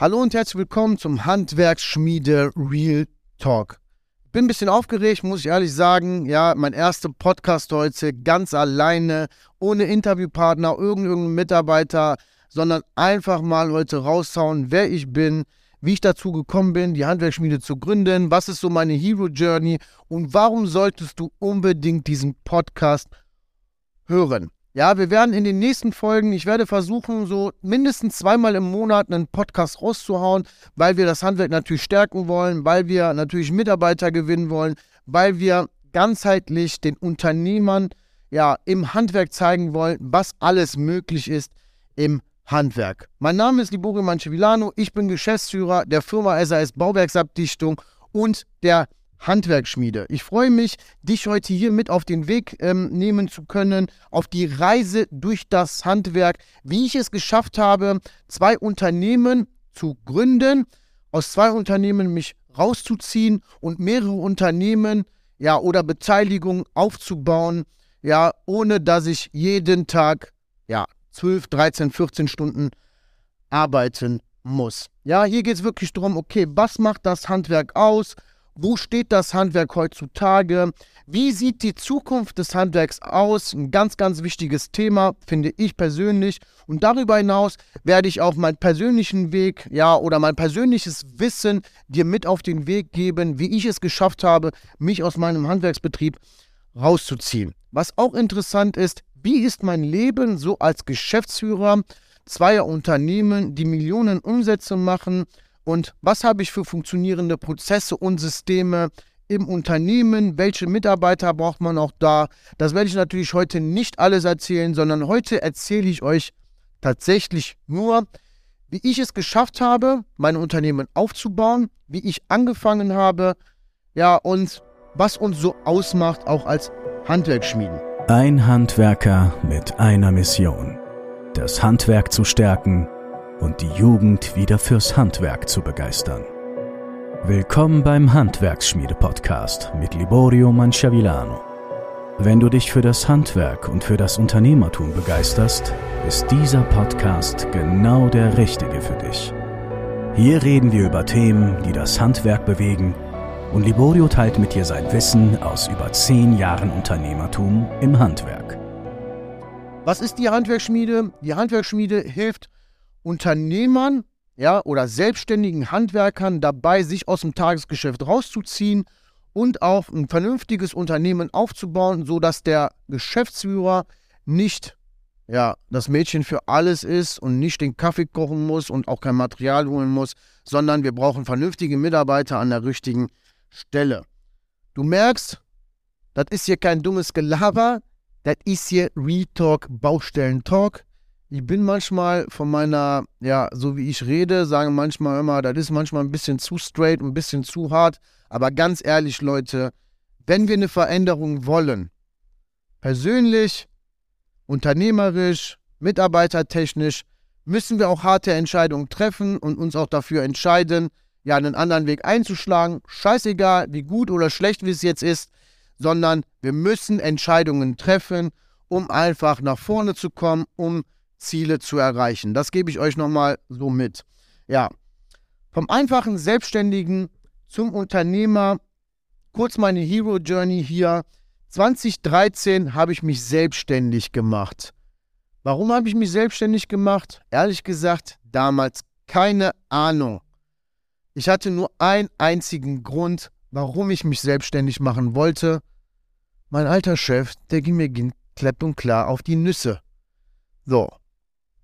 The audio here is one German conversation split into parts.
Hallo und herzlich willkommen zum Handwerksschmiede Real Talk. Bin ein bisschen aufgeregt, muss ich ehrlich sagen. Ja, mein erster Podcast heute ganz alleine, ohne Interviewpartner, irgendeinen Mitarbeiter, sondern einfach mal heute raushauen, wer ich bin, wie ich dazu gekommen bin, die Handwerksschmiede zu gründen, was ist so meine Hero Journey und warum solltest du unbedingt diesen Podcast hören. Ja, wir werden in den nächsten Folgen, ich werde versuchen, so mindestens zweimal im Monat einen Podcast rauszuhauen, weil wir das Handwerk natürlich stärken wollen, weil wir natürlich Mitarbeiter gewinnen wollen, weil wir ganzheitlich den Unternehmern ja im Handwerk zeigen wollen, was alles möglich ist im Handwerk. Mein Name ist Liborio Manchevilano, ich bin Geschäftsführer der Firma SAS Bauwerksabdichtung und der Handwerksschmiede. Ich freue mich, dich heute hier mit auf den Weg ähm, nehmen zu können, auf die Reise durch das Handwerk, wie ich es geschafft habe, zwei Unternehmen zu gründen, aus zwei Unternehmen mich rauszuziehen und mehrere Unternehmen ja oder Beteiligungen aufzubauen, ja, ohne dass ich jeden Tag ja 12, 13, 14 Stunden arbeiten muss. Ja, hier geht es wirklich darum, okay, was macht das Handwerk aus? Wo steht das Handwerk heutzutage? Wie sieht die Zukunft des Handwerks aus? Ein ganz, ganz wichtiges Thema, finde ich persönlich. Und darüber hinaus werde ich auch meinen persönlichen Weg, ja, oder mein persönliches Wissen dir mit auf den Weg geben, wie ich es geschafft habe, mich aus meinem Handwerksbetrieb rauszuziehen. Was auch interessant ist, wie ist mein Leben so als Geschäftsführer zweier Unternehmen, die Millionen Umsätze machen? Und was habe ich für funktionierende Prozesse und Systeme im Unternehmen, welche Mitarbeiter braucht man auch da. Das werde ich natürlich heute nicht alles erzählen, sondern heute erzähle ich euch tatsächlich nur, wie ich es geschafft habe, mein Unternehmen aufzubauen, wie ich angefangen habe, ja, und was uns so ausmacht, auch als Handwerksschmieden. Ein Handwerker mit einer Mission. Das Handwerk zu stärken und die Jugend wieder fürs Handwerk zu begeistern. Willkommen beim Handwerksschmiede-Podcast mit Liborio Manciavillano. Wenn du dich für das Handwerk und für das Unternehmertum begeisterst, ist dieser Podcast genau der richtige für dich. Hier reden wir über Themen, die das Handwerk bewegen und Liborio teilt mit dir sein Wissen aus über zehn Jahren Unternehmertum im Handwerk. Was ist die Handwerksschmiede? Die Handwerksschmiede hilft Unternehmern ja, oder selbstständigen Handwerkern dabei, sich aus dem Tagesgeschäft rauszuziehen und auch ein vernünftiges Unternehmen aufzubauen, sodass der Geschäftsführer nicht ja, das Mädchen für alles ist und nicht den Kaffee kochen muss und auch kein Material holen muss, sondern wir brauchen vernünftige Mitarbeiter an der richtigen Stelle. Du merkst, das ist hier kein dummes Gelaber, das ist hier Retalk Baustellen-Talk. Ich bin manchmal von meiner, ja, so wie ich rede, sagen manchmal immer, das ist manchmal ein bisschen zu straight, ein bisschen zu hart. Aber ganz ehrlich, Leute, wenn wir eine Veränderung wollen, persönlich, unternehmerisch, mitarbeitertechnisch, müssen wir auch harte Entscheidungen treffen und uns auch dafür entscheiden, ja, einen anderen Weg einzuschlagen. Scheißegal, wie gut oder schlecht wie es jetzt ist, sondern wir müssen Entscheidungen treffen, um einfach nach vorne zu kommen, um Ziele zu erreichen. Das gebe ich euch nochmal so mit. Ja, vom einfachen Selbstständigen zum Unternehmer. Kurz meine Hero Journey hier. 2013 habe ich mich selbstständig gemacht. Warum habe ich mich selbstständig gemacht? Ehrlich gesagt, damals keine Ahnung. Ich hatte nur einen einzigen Grund, warum ich mich selbstständig machen wollte. Mein alter Chef, der ging mir klepp und klar auf die Nüsse. So,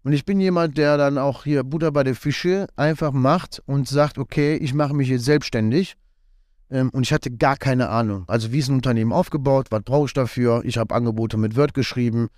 und ich bin jemand, der dann auch hier Butter bei der Fische einfach macht und sagt, okay, ich mache mich jetzt selbstständig. Ähm, und ich hatte gar keine Ahnung. Also wie ist ein Unternehmen aufgebaut, was brauche ich dafür? Ich habe Angebote mit Word geschrieben.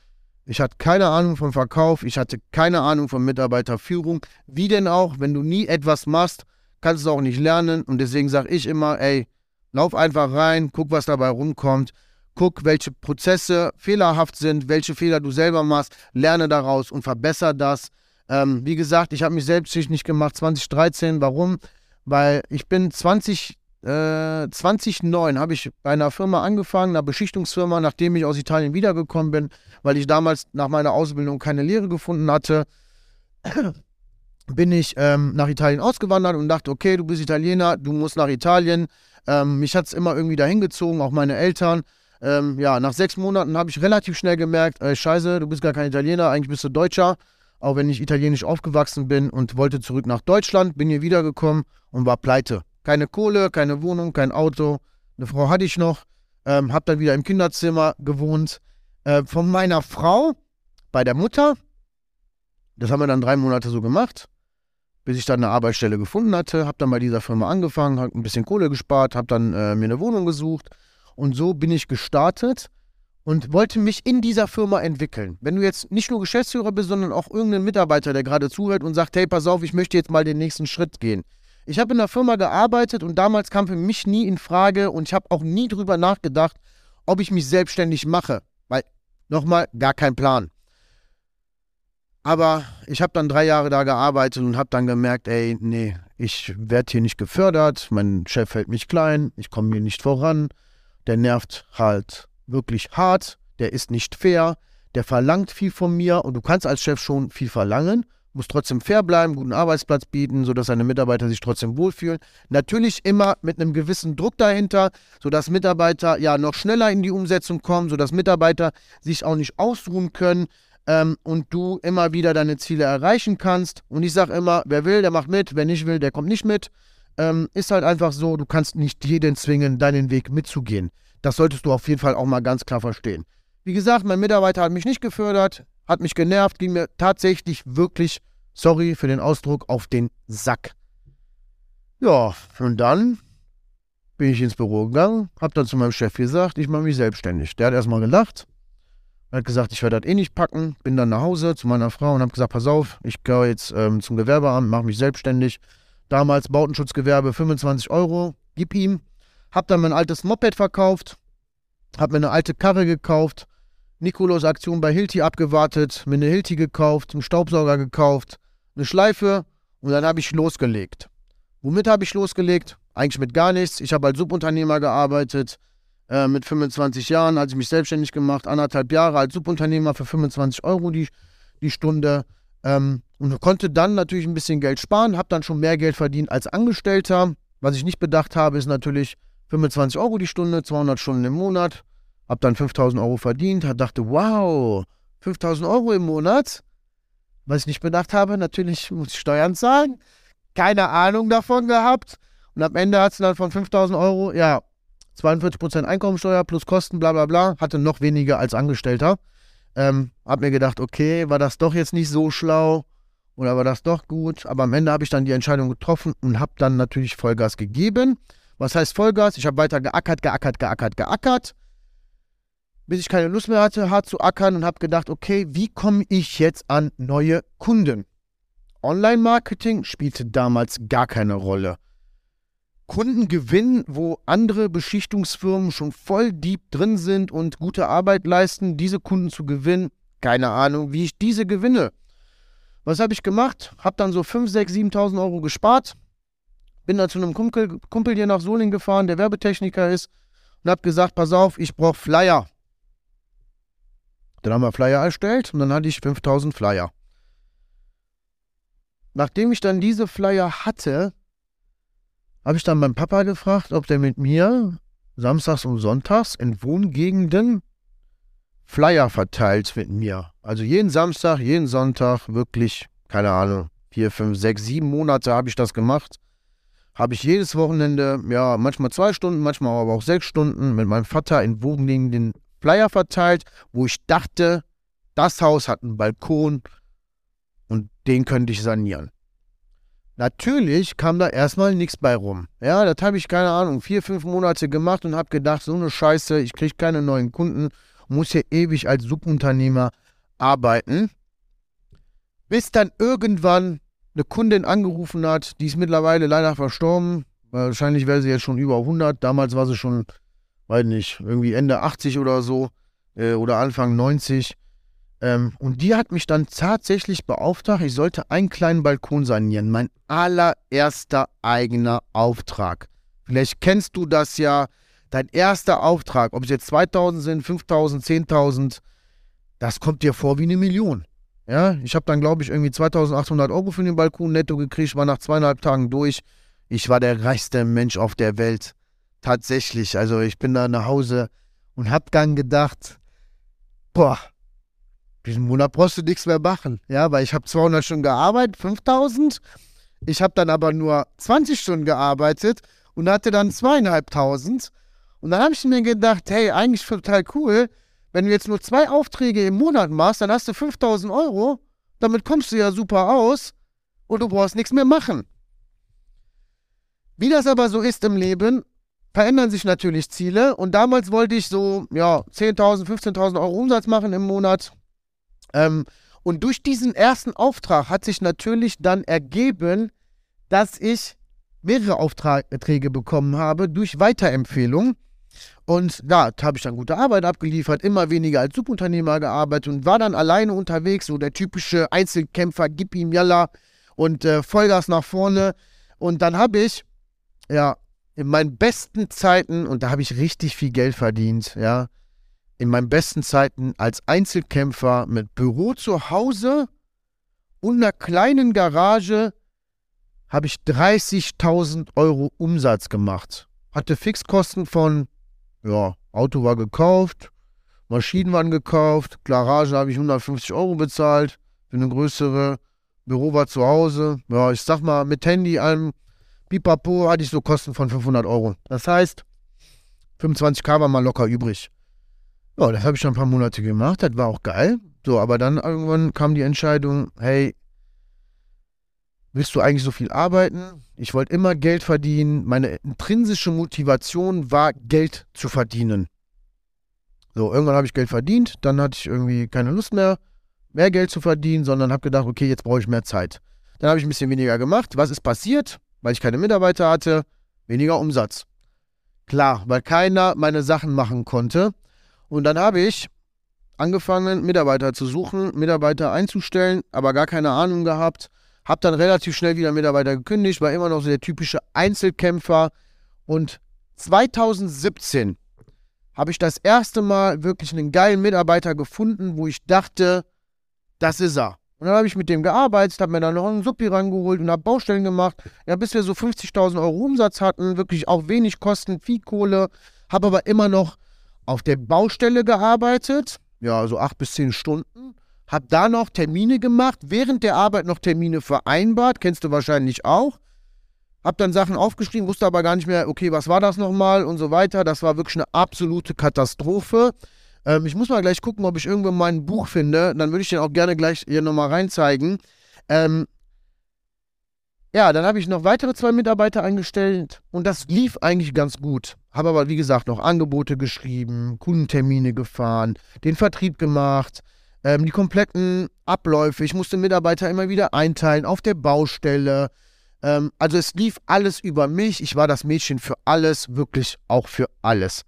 Ich hatte keine Ahnung vom Verkauf, ich hatte keine Ahnung von Mitarbeiterführung. Wie denn auch, wenn du nie etwas machst, kannst du es auch nicht lernen. Und deswegen sage ich immer, ey, lauf einfach rein, guck, was dabei rumkommt guck, welche Prozesse fehlerhaft sind, welche Fehler du selber machst, lerne daraus und verbessere das. Ähm, wie gesagt, ich habe mich selbstständig gemacht 2013. Warum? Weil ich bin 20, äh, 2009 habe ich bei einer Firma angefangen, einer Beschichtungsfirma, nachdem ich aus Italien wiedergekommen bin, weil ich damals nach meiner Ausbildung keine Lehre gefunden hatte. bin ich ähm, nach Italien ausgewandert und dachte, okay, du bist Italiener, du musst nach Italien. Ähm, mich hat es immer irgendwie dahin gezogen, auch meine Eltern. Ähm, ja, nach sechs Monaten habe ich relativ schnell gemerkt, äh, scheiße, du bist gar kein Italiener, eigentlich bist du Deutscher, auch wenn ich italienisch aufgewachsen bin und wollte zurück nach Deutschland, bin hier wiedergekommen und war pleite. Keine Kohle, keine Wohnung, kein Auto. Eine Frau hatte ich noch, ähm, habe dann wieder im Kinderzimmer gewohnt. Äh, von meiner Frau bei der Mutter, das haben wir dann drei Monate so gemacht bis ich dann eine Arbeitsstelle gefunden hatte. Habe dann bei dieser Firma angefangen, habe ein bisschen Kohle gespart, habe dann äh, mir eine Wohnung gesucht und so bin ich gestartet und wollte mich in dieser Firma entwickeln. Wenn du jetzt nicht nur Geschäftsführer bist, sondern auch irgendein Mitarbeiter, der gerade zuhört und sagt, hey, pass auf, ich möchte jetzt mal den nächsten Schritt gehen. Ich habe in der Firma gearbeitet und damals kam für mich nie in Frage und ich habe auch nie drüber nachgedacht, ob ich mich selbstständig mache. Weil, nochmal, gar kein Plan. Aber ich habe dann drei Jahre da gearbeitet und habe dann gemerkt, ey, nee, ich werde hier nicht gefördert, mein Chef hält mich klein, ich komme hier nicht voran, der nervt halt wirklich hart, der ist nicht fair, der verlangt viel von mir und du kannst als Chef schon viel verlangen, musst trotzdem fair bleiben, guten Arbeitsplatz bieten, sodass deine Mitarbeiter sich trotzdem wohlfühlen. Natürlich immer mit einem gewissen Druck dahinter, sodass Mitarbeiter ja noch schneller in die Umsetzung kommen, sodass Mitarbeiter sich auch nicht ausruhen können, ähm, und du immer wieder deine Ziele erreichen kannst. Und ich sage immer, wer will, der macht mit, wer nicht will, der kommt nicht mit. Ähm, ist halt einfach so, du kannst nicht jeden zwingen, deinen Weg mitzugehen. Das solltest du auf jeden Fall auch mal ganz klar verstehen. Wie gesagt, mein Mitarbeiter hat mich nicht gefördert, hat mich genervt, ging mir tatsächlich wirklich, sorry für den Ausdruck, auf den Sack. Ja, und dann bin ich ins Büro gegangen, hab dann zu meinem Chef gesagt, ich mache mich selbstständig. Der hat erstmal gelacht, hat gesagt, ich werde das eh nicht packen. Bin dann nach Hause zu meiner Frau und habe gesagt, pass auf, ich gehe jetzt ähm, zum Gewerbeamt, mache mich selbstständig. Damals Bautenschutzgewerbe 25 Euro, gib ihm. Hab dann mein altes Moped verkauft, hab mir eine alte Karre gekauft, Nikolos Aktion bei Hilti abgewartet, mir eine Hilti gekauft, einen Staubsauger gekauft, eine Schleife und dann habe ich losgelegt. Womit habe ich losgelegt? Eigentlich mit gar nichts. Ich habe als Subunternehmer gearbeitet, äh, mit 25 Jahren, als ich mich selbstständig gemacht, anderthalb Jahre als Subunternehmer für 25 Euro die, die Stunde. Ähm, und konnte dann natürlich ein bisschen Geld sparen, habe dann schon mehr Geld verdient als Angestellter. Was ich nicht bedacht habe, ist natürlich 25 Euro die Stunde, 200 Stunden im Monat. Habe dann 5000 Euro verdient, dachte, wow, 5000 Euro im Monat. Was ich nicht bedacht habe, natürlich muss ich Steuern zahlen. Keine Ahnung davon gehabt. Und am Ende hat es dann von 5000 Euro, ja, 42% Einkommensteuer plus Kosten, bla bla bla, hatte noch weniger als Angestellter. Ähm, hab mir gedacht, okay, war das doch jetzt nicht so schlau oder war das doch gut? Aber am Ende habe ich dann die Entscheidung getroffen und habe dann natürlich Vollgas gegeben. Was heißt Vollgas? Ich habe weiter geackert, geackert, geackert, geackert, bis ich keine Lust mehr hatte, hart zu ackern und habe gedacht, okay, wie komme ich jetzt an neue Kunden? Online-Marketing spielte damals gar keine Rolle. Kunden gewinnen, wo andere Beschichtungsfirmen schon voll deep drin sind und gute Arbeit leisten, diese Kunden zu gewinnen. Keine Ahnung, wie ich diese gewinne. Was habe ich gemacht? Habe dann so 5, 6, 7.000 Euro gespart. Bin dann zu einem Kumpel, Kumpel hier nach Solingen gefahren, der Werbetechniker ist, und habe gesagt: Pass auf, ich brauche Flyer. Dann haben wir Flyer erstellt und dann hatte ich 5000 Flyer. Nachdem ich dann diese Flyer hatte, habe ich dann meinen Papa gefragt, ob der mit mir samstags und sonntags in Wohngegenden Flyer verteilt mit mir. Also jeden Samstag, jeden Sonntag, wirklich, keine Ahnung, vier, fünf, sechs, sieben Monate habe ich das gemacht. Habe ich jedes Wochenende, ja, manchmal zwei Stunden, manchmal aber auch sechs Stunden mit meinem Vater in Wohngegenden Flyer verteilt, wo ich dachte, das Haus hat einen Balkon und den könnte ich sanieren. Natürlich kam da erstmal nichts bei rum. Ja, das habe ich, keine Ahnung, vier, fünf Monate gemacht und habe gedacht, so eine Scheiße, ich kriege keine neuen Kunden, muss hier ewig als Subunternehmer arbeiten. Bis dann irgendwann eine Kundin angerufen hat, die ist mittlerweile leider verstorben. Wahrscheinlich wäre sie jetzt schon über 100. Damals war sie schon, weiß nicht, irgendwie Ende 80 oder so äh, oder Anfang 90. Ähm, und die hat mich dann tatsächlich beauftragt, ich sollte einen kleinen Balkon sanieren. Mein allererster eigener Auftrag. Vielleicht kennst du das ja. Dein erster Auftrag, ob es jetzt 2000 sind, 5000, 10.000, das kommt dir vor wie eine Million. Ja, ich habe dann, glaube ich, irgendwie 2800 Euro für den Balkon netto gekriegt, war nach zweieinhalb Tagen durch. Ich war der reichste Mensch auf der Welt. Tatsächlich. Also ich bin da nach Hause und hab dann gedacht, boah, diesen Monat brauchst du nichts mehr machen. Ja, weil ich habe 200 Stunden gearbeitet, 5000. Ich habe dann aber nur 20 Stunden gearbeitet und hatte dann zweieinhalbtausend. Und dann habe ich mir gedacht, hey, eigentlich total cool, wenn du jetzt nur zwei Aufträge im Monat machst, dann hast du 5000 Euro. Damit kommst du ja super aus und du brauchst nichts mehr machen. Wie das aber so ist im Leben, verändern sich natürlich Ziele. Und damals wollte ich so, ja, 10.000, 15.000 Euro Umsatz machen im Monat. Ähm, und durch diesen ersten Auftrag hat sich natürlich dann ergeben, dass ich mehrere Aufträge bekommen habe durch Weiterempfehlung. Und da habe ich dann gute Arbeit abgeliefert, immer weniger als Subunternehmer gearbeitet und war dann alleine unterwegs, so der typische Einzelkämpfer, gib ihm Yalla und äh, Vollgas nach vorne. Und dann habe ich, ja, in meinen besten Zeiten, und da habe ich richtig viel Geld verdient, ja, in meinen besten Zeiten als Einzelkämpfer mit Büro zu Hause und einer kleinen Garage habe ich 30.000 Euro Umsatz gemacht. Hatte Fixkosten von, ja, Auto war gekauft, Maschinen waren gekauft, Garage habe ich 150 Euro bezahlt für eine größere, Büro war zu Hause. Ja, ich sag mal, mit Handy, allem Pipapo hatte ich so Kosten von 500 Euro. Das heißt, 25k war mal locker übrig. Ja, das habe ich schon ein paar Monate gemacht, das war auch geil. So, aber dann irgendwann kam die Entscheidung, hey, willst du eigentlich so viel arbeiten? Ich wollte immer Geld verdienen. Meine intrinsische Motivation war, Geld zu verdienen. So, irgendwann habe ich Geld verdient, dann hatte ich irgendwie keine Lust mehr, mehr Geld zu verdienen, sondern habe gedacht, okay, jetzt brauche ich mehr Zeit. Dann habe ich ein bisschen weniger gemacht. Was ist passiert? Weil ich keine Mitarbeiter hatte, weniger Umsatz. Klar, weil keiner meine Sachen machen konnte. Und dann habe ich angefangen, Mitarbeiter zu suchen, Mitarbeiter einzustellen, aber gar keine Ahnung gehabt hab dann relativ schnell wieder Mitarbeiter gekündigt, war immer noch so der typische Einzelkämpfer. Und 2017 habe ich das erste Mal wirklich einen geilen Mitarbeiter gefunden, wo ich dachte, das ist er. Und dann habe ich mit dem gearbeitet, habe mir dann noch einen Suppi rangeholt und habe Baustellen gemacht. Ja, bis wir so 50.000 Euro Umsatz hatten, wirklich auch wenig Kosten, viel Kohle. Habe aber immer noch auf der Baustelle gearbeitet, ja, so acht bis zehn Stunden habe da noch Termine gemacht, während der Arbeit noch Termine vereinbart, kennst du wahrscheinlich auch. Hab dann Sachen aufgeschrieben, wusste aber gar nicht mehr, okay, was war das nochmal und so weiter. Das war wirklich eine absolute Katastrophe. Ähm, ich muss mal gleich gucken, ob ich irgendwo mein Buch finde. Dann würde ich den auch gerne gleich hier nochmal reinzeigen. Ähm, ja, dann habe ich noch weitere zwei Mitarbeiter eingestellt und das lief eigentlich ganz gut. Habe aber, wie gesagt, noch Angebote geschrieben, Kundentermine gefahren, den Vertrieb gemacht ähm, die kompletten Abläufe. Ich musste Mitarbeiter immer wieder einteilen auf der Baustelle. Ähm, also es lief alles über mich. Ich war das Mädchen für alles, wirklich auch für alles.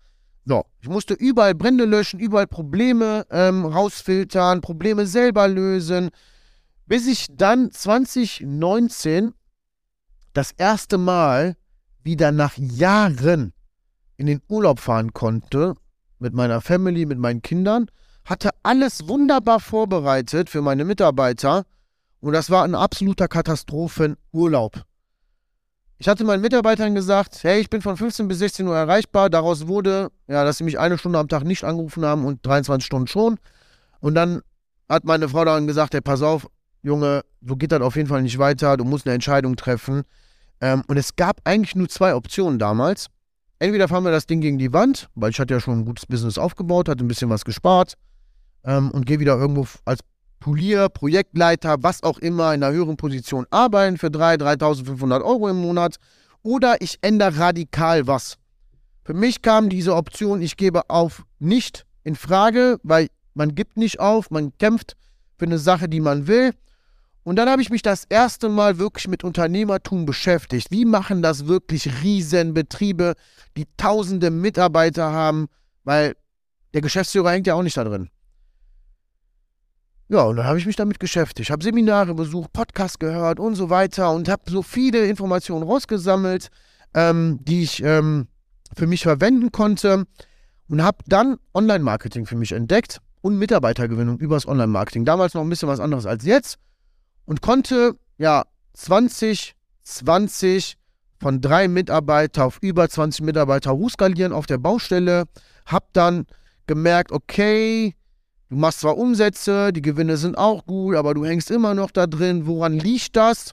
So, ich musste überall Brände löschen, überall Probleme ähm, rausfiltern, Probleme selber lösen, bis ich dann 2019 das erste Mal wieder nach Jahren in den Urlaub fahren konnte mit meiner Family, mit meinen Kindern hatte alles wunderbar vorbereitet für meine Mitarbeiter und das war ein absoluter Katastrophenurlaub. Ich hatte meinen Mitarbeitern gesagt, hey, ich bin von 15 bis 16 Uhr erreichbar. Daraus wurde, ja, dass sie mich eine Stunde am Tag nicht angerufen haben und 23 Stunden schon. Und dann hat meine Frau dann gesagt, hey, pass auf, Junge, so geht das auf jeden Fall nicht weiter. Du musst eine Entscheidung treffen. Ähm, und es gab eigentlich nur zwei Optionen damals. Entweder fahren wir das Ding gegen die Wand, weil ich hatte ja schon ein gutes Business aufgebaut, hatte ein bisschen was gespart ähm, und gehe wieder irgendwo als Polier, Projektleiter, was auch immer in einer höheren Position arbeiten für 3.000, 3.500 Euro im Monat. Oder ich ändere radikal was. Für mich kam diese Option, ich gebe auf nicht in Frage, weil man gibt nicht auf, man kämpft für eine Sache, die man will. Und dann habe ich mich das erste Mal wirklich mit Unternehmertum beschäftigt. Wie machen das wirklich Riesenbetriebe, die tausende Mitarbeiter haben, weil der Geschäftsführer hängt ja auch nicht da drin. Ja, und dann habe ich mich damit beschäftigt. habe Seminare besucht, Podcasts gehört und so weiter und habe so viele Informationen rausgesammelt, ähm, die ich ähm, für mich verwenden konnte und habe dann Online-Marketing für mich entdeckt. und Mitarbeitergewinnung übers Online-Marketing. Damals noch ein bisschen was anderes als jetzt und konnte ja 2020 von drei Mitarbeiter auf über 20 Mitarbeiter hochskalieren auf der Baustelle. Hab dann gemerkt, okay, du machst zwar Umsätze, die Gewinne sind auch gut, aber du hängst immer noch da drin. Woran liegt das?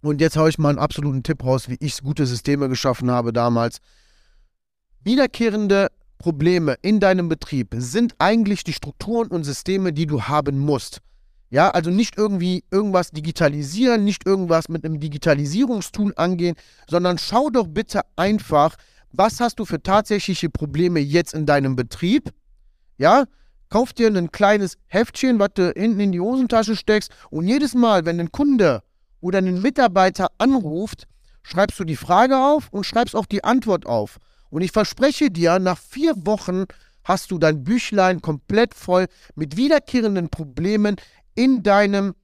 Und jetzt haue ich mal einen absoluten Tipp raus, wie ich gute Systeme geschaffen habe damals. Wiederkehrende Probleme in deinem Betrieb sind eigentlich die Strukturen und Systeme, die du haben musst. Ja, also nicht irgendwie irgendwas digitalisieren, nicht irgendwas mit einem Digitalisierungstool angehen, sondern schau doch bitte einfach, was hast du für tatsächliche Probleme jetzt in deinem Betrieb? Ja, kauf dir ein kleines Heftchen, was du hinten in die Hosentasche steckst und jedes Mal, wenn ein Kunde oder ein Mitarbeiter anruft, schreibst du die Frage auf und schreibst auch die Antwort auf. Und ich verspreche dir, nach vier Wochen hast du dein Büchlein komplett voll mit wiederkehrenden Problemen in deinem,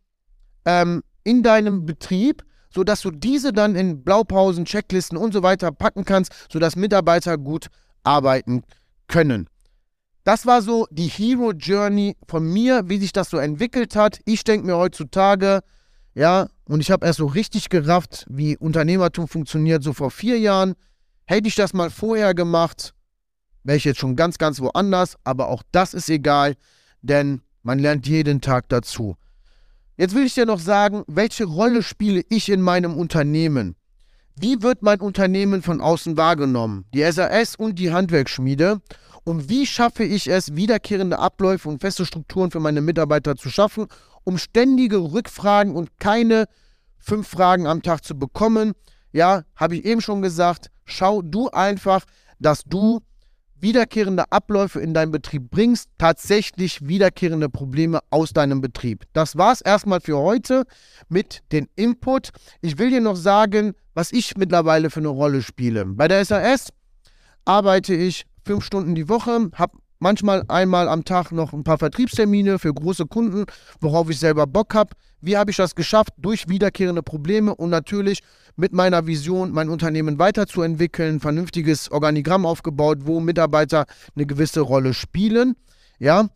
ähm, in deinem Betrieb, sodass du diese dann in Blaupausen, Checklisten und so weiter packen kannst, sodass Mitarbeiter gut arbeiten können. Das war so die Hero Journey von mir, wie sich das so entwickelt hat. Ich denke mir heutzutage, ja, und ich habe erst so richtig gerafft, wie Unternehmertum funktioniert, so vor vier Jahren. Hätte ich das mal vorher gemacht, wäre ich jetzt schon ganz, ganz woanders. Aber auch das ist egal, denn man lernt jeden Tag dazu. Jetzt will ich dir noch sagen, welche Rolle spiele ich in meinem Unternehmen? Wie wird mein Unternehmen von außen wahrgenommen? Die SAS und die Handwerksschmiede. Und wie schaffe ich es, wiederkehrende Abläufe und feste Strukturen für meine Mitarbeiter zu schaffen, um ständige Rückfragen und keine fünf Fragen am Tag zu bekommen? Ja, habe ich eben schon gesagt, schau du einfach, dass du wiederkehrende Abläufe in deinem Betrieb bringst, tatsächlich wiederkehrende Probleme aus deinem Betrieb. Das war es erstmal für heute mit dem Input. Ich will dir noch sagen, was ich mittlerweile für eine Rolle spiele. Bei der SAS arbeite ich fünf Stunden die Woche, habe manchmal einmal am Tag noch ein paar Vertriebstermine für große Kunden, worauf ich selber Bock habe. Wie habe ich das geschafft? Durch wiederkehrende Probleme und natürlich mit meiner Vision, mein Unternehmen weiterzuentwickeln, vernünftiges Organigramm aufgebaut, wo Mitarbeiter eine gewisse Rolle spielen. Ja,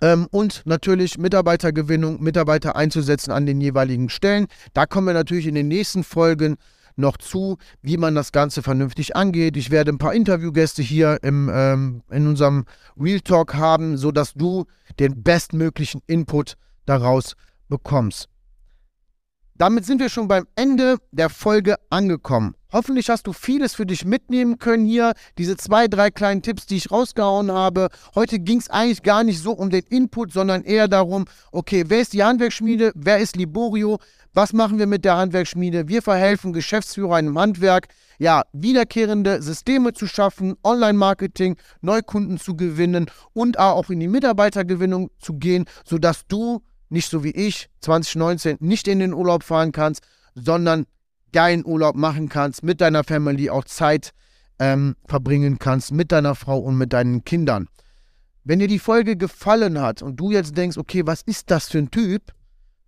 ähm, und natürlich Mitarbeitergewinnung, Mitarbeiter einzusetzen an den jeweiligen Stellen. Da kommen wir natürlich in den nächsten Folgen noch zu, wie man das Ganze vernünftig angeht. Ich werde ein paar Interviewgäste hier im, ähm, in unserem Real Talk haben, sodass du den bestmöglichen Input daraus bekommst. Damit sind wir schon beim Ende der Folge angekommen. Hoffentlich hast du vieles für dich mitnehmen können hier. Diese zwei, drei kleinen Tipps, die ich rausgehauen habe. Heute ging es eigentlich gar nicht so um den Input, sondern eher darum, okay, wer ist die Handwerksschmiede? Wer ist Liborio? Was machen wir mit der Handwerksschmiede? Wir verhelfen Geschäftsführern im Handwerk, ja, wiederkehrende Systeme zu schaffen, Online-Marketing, Neukunden zu gewinnen und auch in die Mitarbeitergewinnung zu gehen, sodass du nicht so wie ich 2019 nicht in den Urlaub fahren kannst, sondern geilen Urlaub machen kannst, mit deiner Family auch Zeit ähm, verbringen kannst, mit deiner Frau und mit deinen Kindern. Wenn dir die Folge gefallen hat und du jetzt denkst, okay, was ist das für ein Typ,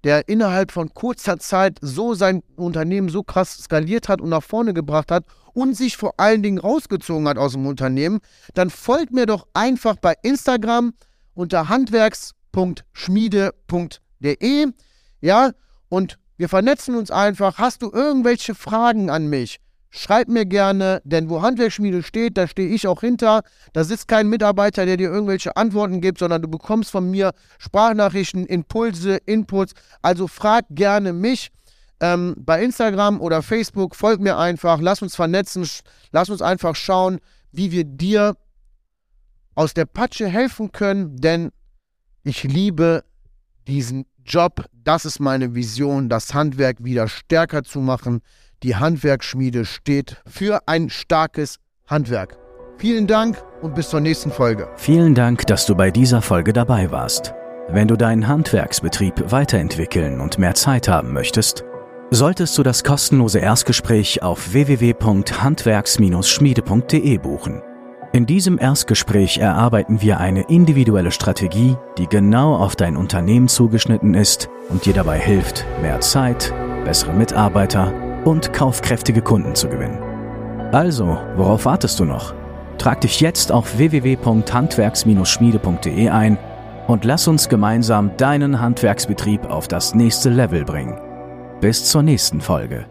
der innerhalb von kurzer Zeit so sein Unternehmen so krass skaliert hat und nach vorne gebracht hat und sich vor allen Dingen rausgezogen hat aus dem Unternehmen, dann folgt mir doch einfach bei Instagram unter Handwerks www.schmiede.de. Ja, und wir vernetzen uns einfach. Hast du irgendwelche Fragen an mich? Schreib mir gerne, denn wo Handwerksschmiede steht, da stehe ich auch hinter. Da sitzt kein Mitarbeiter, der dir irgendwelche Antworten gibt, sondern du bekommst von mir Sprachnachrichten, Impulse, Inputs. Also frag gerne mich ähm, bei Instagram oder Facebook. Folg mir einfach, lass uns vernetzen, lass uns einfach schauen, wie wir dir aus der Patsche helfen können, denn ich liebe diesen Job. Das ist meine Vision, das Handwerk wieder stärker zu machen. Die Handwerksschmiede steht für ein starkes Handwerk. Vielen Dank und bis zur nächsten Folge. Vielen Dank, dass du bei dieser Folge dabei warst. Wenn du deinen Handwerksbetrieb weiterentwickeln und mehr Zeit haben möchtest, solltest du das kostenlose Erstgespräch auf www.handwerks-schmiede.de buchen. In diesem Erstgespräch erarbeiten wir eine individuelle Strategie, die genau auf dein Unternehmen zugeschnitten ist und dir dabei hilft, mehr Zeit, bessere Mitarbeiter und kaufkräftige Kunden zu gewinnen. Also, worauf wartest du noch? Trag dich jetzt auf www.handwerks-schmiede.de ein und lass uns gemeinsam deinen Handwerksbetrieb auf das nächste Level bringen. Bis zur nächsten Folge.